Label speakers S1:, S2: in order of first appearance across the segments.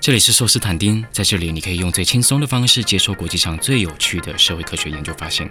S1: 这里是寿斯坦丁，在这里你可以用最轻松的方式接收国际上最有趣的社会科学研究发现。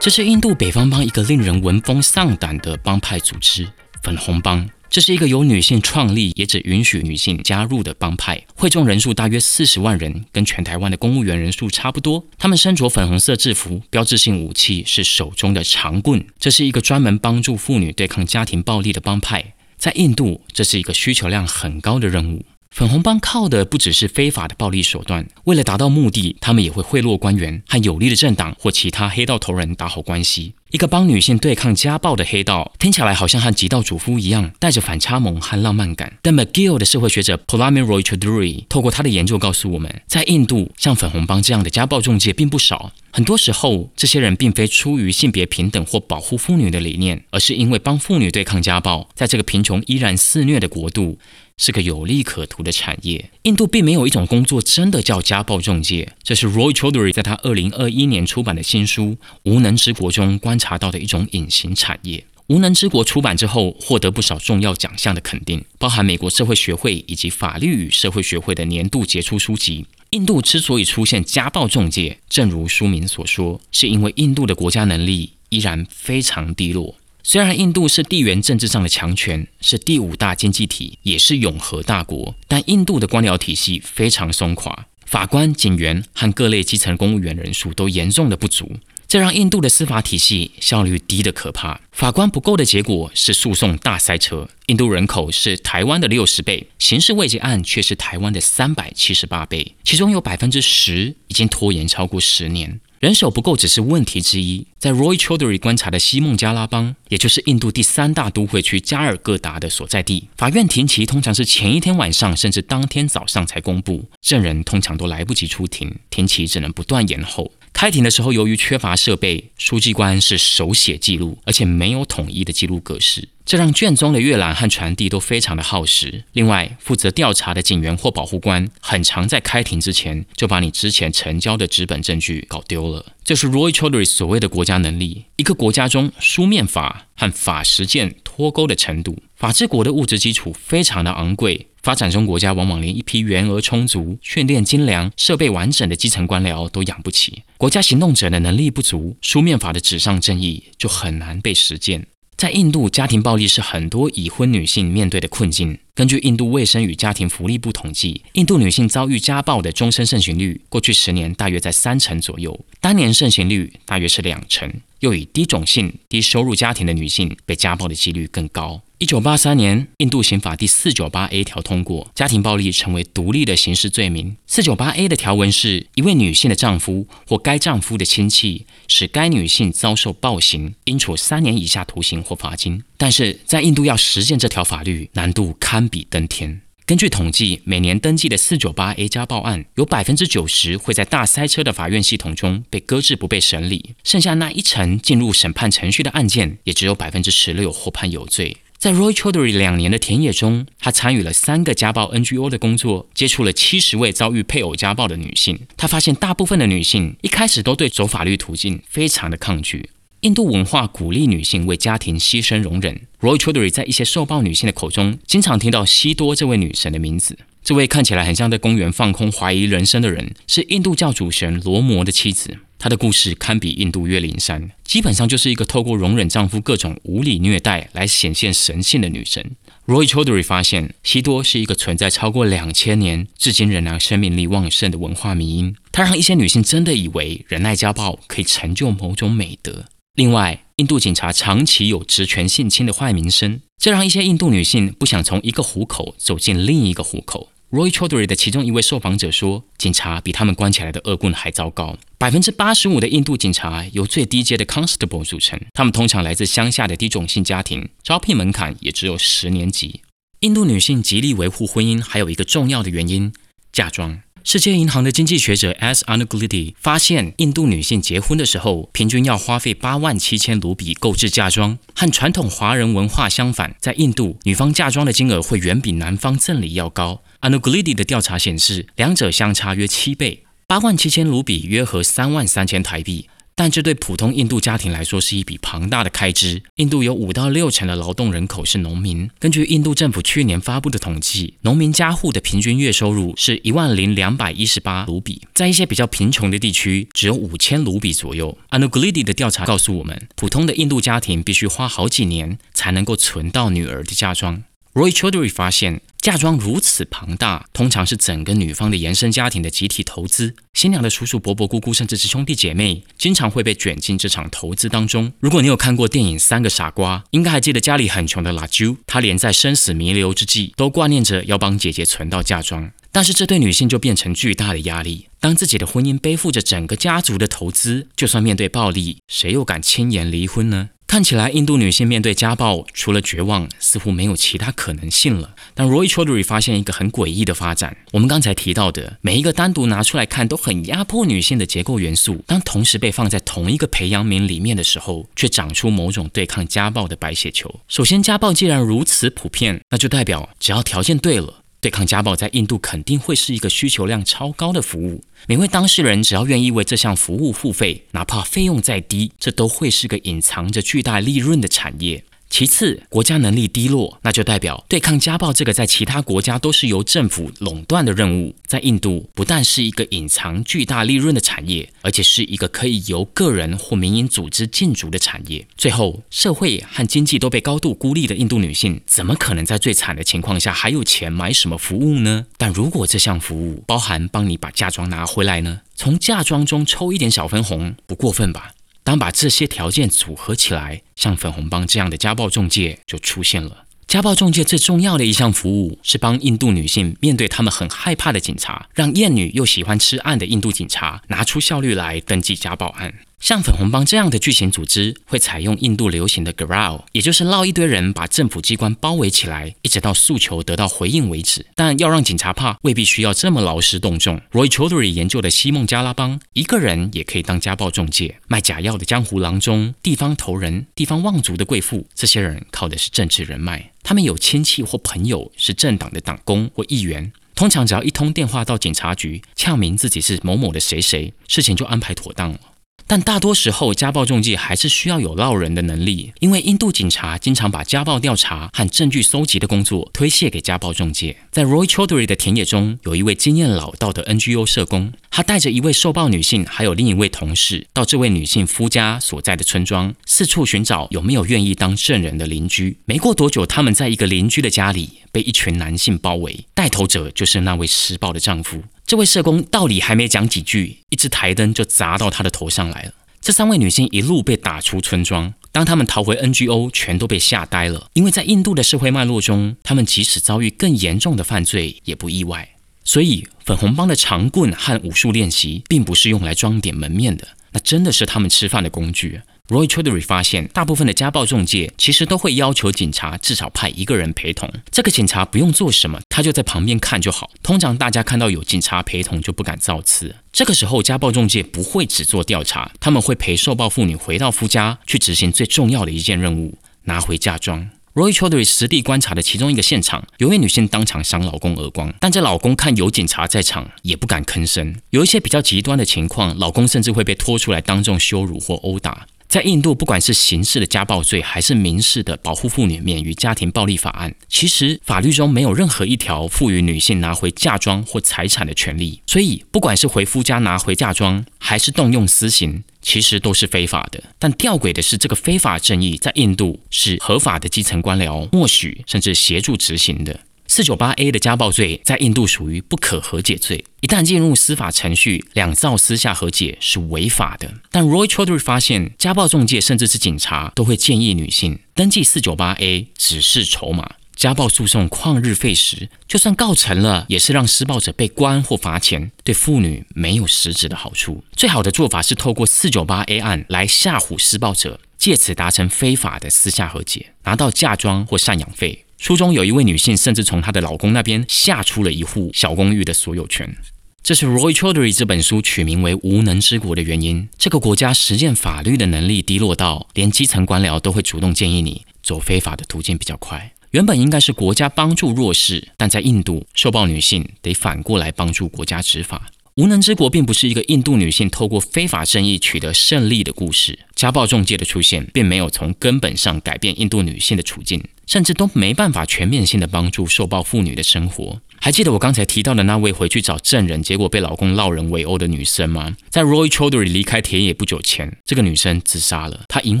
S1: 这是印度北方邦一个令人闻风丧胆的帮派组织——粉红帮。这是一个由女性创立，也只允许女性加入的帮派，会众人数大约四十万人，跟全台湾的公务员人数差不多。他们身着粉红色制服，标志性武器是手中的长棍。这是一个专门帮助妇女对抗家庭暴力的帮派。在印度，这是一个需求量很高的任务。粉红帮靠的不只是非法的暴力手段，为了达到目的，他们也会贿赂官员，和有利的政党或其他黑道头人打好关系。一个帮女性对抗家暴的黑道，听起来好像和极道主夫一样，带着反差萌和浪漫感。但 McGill 的社会学者 p o l a m i Roy Choudhury 透过他的研究告诉我们，在印度，像粉红帮这样的家暴中介并不少。很多时候，这些人并非出于性别平等或保护妇女的理念，而是因为帮妇女对抗家暴，在这个贫穷依然肆虐的国度。是个有利可图的产业。印度并没有一种工作真的叫家暴中介，这是 Roy Choudhury 在他二零二一年出版的新书《无能之国》中观察到的一种隐形产业。《无能之国》出版之后，获得不少重要奖项的肯定，包含美国社会学会以及法律与社会学会的年度杰出书籍。印度之所以出现家暴中介，正如书名所说，是因为印度的国家能力依然非常低落。虽然印度是地缘政治上的强权，是第五大经济体，也是永和大国，但印度的官僚体系非常松垮，法官、警员和各类基层公务员人数都严重的不足，这让印度的司法体系效率低得可怕。法官不够的结果是诉讼大塞车。印度人口是台湾的六十倍，刑事未结案却是台湾的三百七十八倍，其中有百分之十已经拖延超过十年。人手不够只是问题之一。在 Roy Choudhury 观察的西孟加拉邦，也就是印度第三大都会区加尔各答的所在地，法院庭期通常是前一天晚上甚至当天早上才公布，证人通常都来不及出庭，庭期只能不断延后。开庭的时候，由于缺乏设备，书记官是手写记录，而且没有统一的记录格式，这让卷宗的阅览和传递都非常的耗时。另外，负责调查的警员或保护官，很常在开庭之前就把你之前成交的纸本证据搞丢了。这是 Roy Choudhury 所谓的国家能力，一个国家中书面法和法实践脱钩的程度。法治国的物质基础非常的昂贵。发展中国家往往连一批员额充足、训练精良、设备完整的基层官僚都养不起，国家行动者的能力不足，书面法的纸上正义就很难被实践。在印度，家庭暴力是很多已婚女性面对的困境。根据印度卫生与家庭福利部统计，印度女性遭遇家暴的终身盛行率，过去十年大约在三成左右，当年盛行率大约是两成。又以低种姓、低收入家庭的女性被家暴的几率更高。一九八三年，印度刑法第四九八 A 条通过，家庭暴力成为独立的刑事罪名。四九八 A 的条文是一位女性的丈夫或该丈夫的亲戚使该女性遭受暴行，应处三年以下徒刑或罚金。但是在印度要实践这条法律，难度堪比登天。根据统计，每年登记的四九八 A 家暴案，有百分之九十会在大塞车的法院系统中被搁置不被审理，剩下那一成进入审判程序的案件，也只有百分之十六获判有罪。在 Roy Choudhury 两年的田野中，他参与了三个家暴 NGO 的工作，接触了七十位遭遇配偶家暴的女性。他发现，大部分的女性一开始都对走法律途径非常的抗拒。印度文化鼓励女性为家庭牺牲容忍。Roy Choudhury 在一些受暴女性的口中，经常听到西多这位女神的名字。这位看起来很像在公园放空怀疑人生的人，是印度教主神罗摩的妻子。她的故事堪比印度岳灵山，基本上就是一个透过容忍丈夫各种无理虐待来显现神性的女神。Roy Choudhury 发现，西多是一个存在超过两千年，至今仍然生命力旺盛的文化迷因。它让一些女性真的以为忍耐家暴可以成就某种美德。另外，印度警察长期有职权性侵的坏名声，这让一些印度女性不想从一个虎口走进另一个虎口。Roy Choudhury 的其中一位受访者说：“警察比他们关起来的恶棍还糟糕。百分之八十五的印度警察由最低阶的 constable 组成，他们通常来自乡下的低种姓家庭，招聘门槛也只有十年级。印度女性极力维护婚姻，还有一个重要的原因——嫁妆。”世界银行的经济学者 S. Anugliti 发现，印度女性结婚的时候，平均要花费八万七千卢比购置嫁妆，和传统华人文化相反，在印度，女方嫁妆的金额会远比男方赠礼要高。Anugliti 的调查显示，两者相差约七倍，八万七千卢比约合三万三千台币。但这对普通印度家庭来说是一笔庞大的开支。印度有五到六成的劳动人口是农民。根据印度政府去年发布的统计，农民家户的平均月收入是一万零两百一十八卢比，在一些比较贫穷的地区，只有五千卢比左右。Anuglidi 的调查告诉我们，普通的印度家庭必须花好几年才能够存到女儿的嫁妆。Roy Choudhary 发现，嫁妆如此庞大，通常是整个女方的延伸家庭的集体投资。新娘的叔叔、伯伯、姑姑，甚至是兄弟姐妹，经常会被卷进这场投资当中。如果你有看过电影《三个傻瓜》，应该还记得家里很穷的 Laju，他连在生死弥留之际，都挂念着要帮姐姐存到嫁妆。但是这对女性就变成巨大的压力。当自己的婚姻背负着整个家族的投资，就算面对暴力，谁又敢轻言离婚呢？看起来，印度女性面对家暴，除了绝望，似乎没有其他可能性了。但 Roy Choudhary 发现一个很诡异的发展：我们刚才提到的每一个单独拿出来看都很压迫女性的结构元素，当同时被放在同一个培养皿里面的时候，却长出某种对抗家暴的白血球。首先，家暴既然如此普遍，那就代表只要条件对了。对抗家暴在印度肯定会是一个需求量超高的服务，每位当事人只要愿意为这项服务付费，哪怕费用再低，这都会是个隐藏着巨大利润的产业。其次，国家能力低落，那就代表对抗家暴这个在其他国家都是由政府垄断的任务，在印度不但是一个隐藏巨大利润的产业，而且是一个可以由个人或民营组织进驻的产业。最后，社会和经济都被高度孤立的印度女性，怎么可能在最惨的情况下还有钱买什么服务呢？但如果这项服务包含帮你把嫁妆拿回来呢？从嫁妆中抽一点小分红，不过分吧？当把这些条件组合起来，像粉红帮这样的家暴中介就出现了。家暴中介最重要的一项服务是帮印度女性面对他们很害怕的警察，让厌女又喜欢吃案的印度警察拿出效率来登记家暴案。像粉红帮这样的巨型组织，会采用印度流行的 growl，也就是绕一堆人把政府机关包围起来，一直到诉求得到回应为止。但要让警察怕，未必需要这么劳师动众。Roy Chaudhary 研究的西孟加拉帮，一个人也可以当家暴中介，卖假药的江湖郎中、地方头人、地方望族的贵妇，这些人靠的是政治人脉，他们有亲戚或朋友是政党的党工或议员，通常只要一通电话到警察局，呛明自己是某某的谁谁，事情就安排妥当了。但大多时候，家暴中介还是需要有捞人的能力，因为印度警察经常把家暴调查和证据搜集的工作推卸给家暴中介。在 Roy Choudhary 的田野中，有一位经验老道的 NGO 社工，他带着一位受暴女性，还有另一位同事，到这位女性夫家所在的村庄，四处寻找有没有愿意当证人的邻居。没过多久，他们在一个邻居的家里被一群男性包围，带头者就是那位施暴的丈夫。这位社工道理还没讲几句，一只台灯就砸到他的头上来了。这三位女性一路被打出村庄，当他们逃回 NGO，全都被吓呆了。因为在印度的社会脉络中，他们即使遭遇更严重的犯罪也不意外。所以，粉红帮的长棍和武术练习，并不是用来装点门面的，那真的是他们吃饭的工具。Roy Chaudhary 发现，大部分的家暴中介其实都会要求警察至少派一个人陪同。这个警察不用做什么，他就在旁边看就好。通常大家看到有警察陪同就不敢造次。这个时候，家暴中介不会只做调查，他们会陪受暴妇女回到夫家去执行最重要的一件任务——拿回嫁妆。Roy Chaudhary 实地观察的其中一个现场，有位女性当场赏老公耳光，但这老公看有警察在场，也不敢吭声。有一些比较极端的情况，老公甚至会被拖出来当众羞辱或殴打。在印度，不管是刑事的家暴罪，还是民事的保护妇女免于家庭暴力法案，其实法律中没有任何一条赋予女性拿回嫁妆或财产的权利。所以，不管是回夫家拿回嫁妆，还是动用私刑，其实都是非法的。但吊诡的是，这个非法正义在印度是合法的基层官僚默许甚至协助执行的。四九八 A 的家暴罪在印度属于不可和解罪，一旦进入司法程序，两造私下和解是违法的。但 Roy Chaudhary 发现，家暴中介甚至是警察都会建议女性登记四九八 A，只是筹码。家暴诉讼旷日费时，就算告成了，也是让施暴者被关或罚钱，对妇女没有实质的好处。最好的做法是透过四九八 A 案来吓唬施暴者，借此达成非法的私下和解，拿到嫁妆或赡养费。书中有一位女性，甚至从她的老公那边下出了一户小公寓的所有权。这是 Roy Choudhary 这本书取名为《无能之国》的原因。这个国家实践法律的能力低落到，连基层官僚都会主动建议你走非法的途径比较快。原本应该是国家帮助弱势，但在印度，受暴女性得反过来帮助国家执法。无能之国并不是一个印度女性透过非法生意取得胜利的故事。家暴中介的出现，并没有从根本上改变印度女性的处境，甚至都没办法全面性的帮助受暴妇女的生活。还记得我刚才提到的那位回去找证人，结果被老公闹人围殴的女生吗？在 Roy Choudhury 离开田野不久前，这个女生自杀了，她引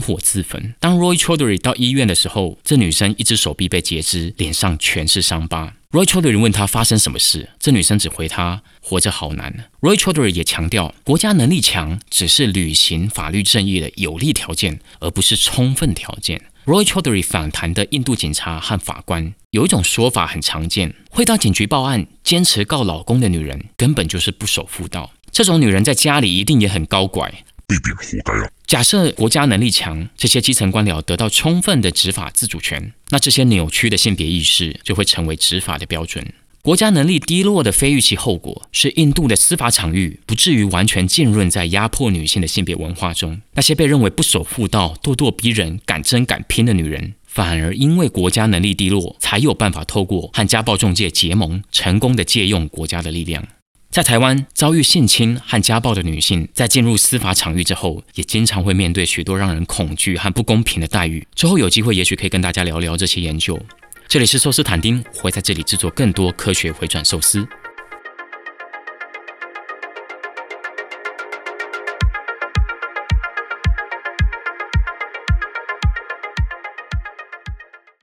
S1: 火自焚。当 Roy Choudhury 到医院的时候，这女生一只手臂被截肢，脸上全是伤疤。Roy Choudhury 问他发生什么事，这女生只回他活着好难。Roy Choudhury 也强调，国家能力强只是履行法律正义的有利条件，而不是充分条件。Roy Choudhury 反弹的印度警察和法官有一种说法很常见：会到警局报案、坚持告老公的女人，根本就是不守妇道。这种女人在家里一定也很高拐，
S2: 被贬活该啊！
S1: 假设国家能力强，这些基层官僚得到充分的执法自主权，那这些扭曲的性别意识就会成为执法的标准。国家能力低落的非预期后果是，印度的司法场域不至于完全浸润在压迫女性的性别文化中。那些被认为不守妇道、咄咄逼人、敢争敢拼的女人，反而因为国家能力低落，才有办法透过和家暴中介结盟，成功的借用国家的力量。在台湾，遭遇性侵和家暴的女性，在进入司法场域之后，也经常会面对许多让人恐惧和不公平的待遇。之后有机会，也许可以跟大家聊聊这些研究。这里是寿司坦丁，会在这里制作更多科学回转寿司。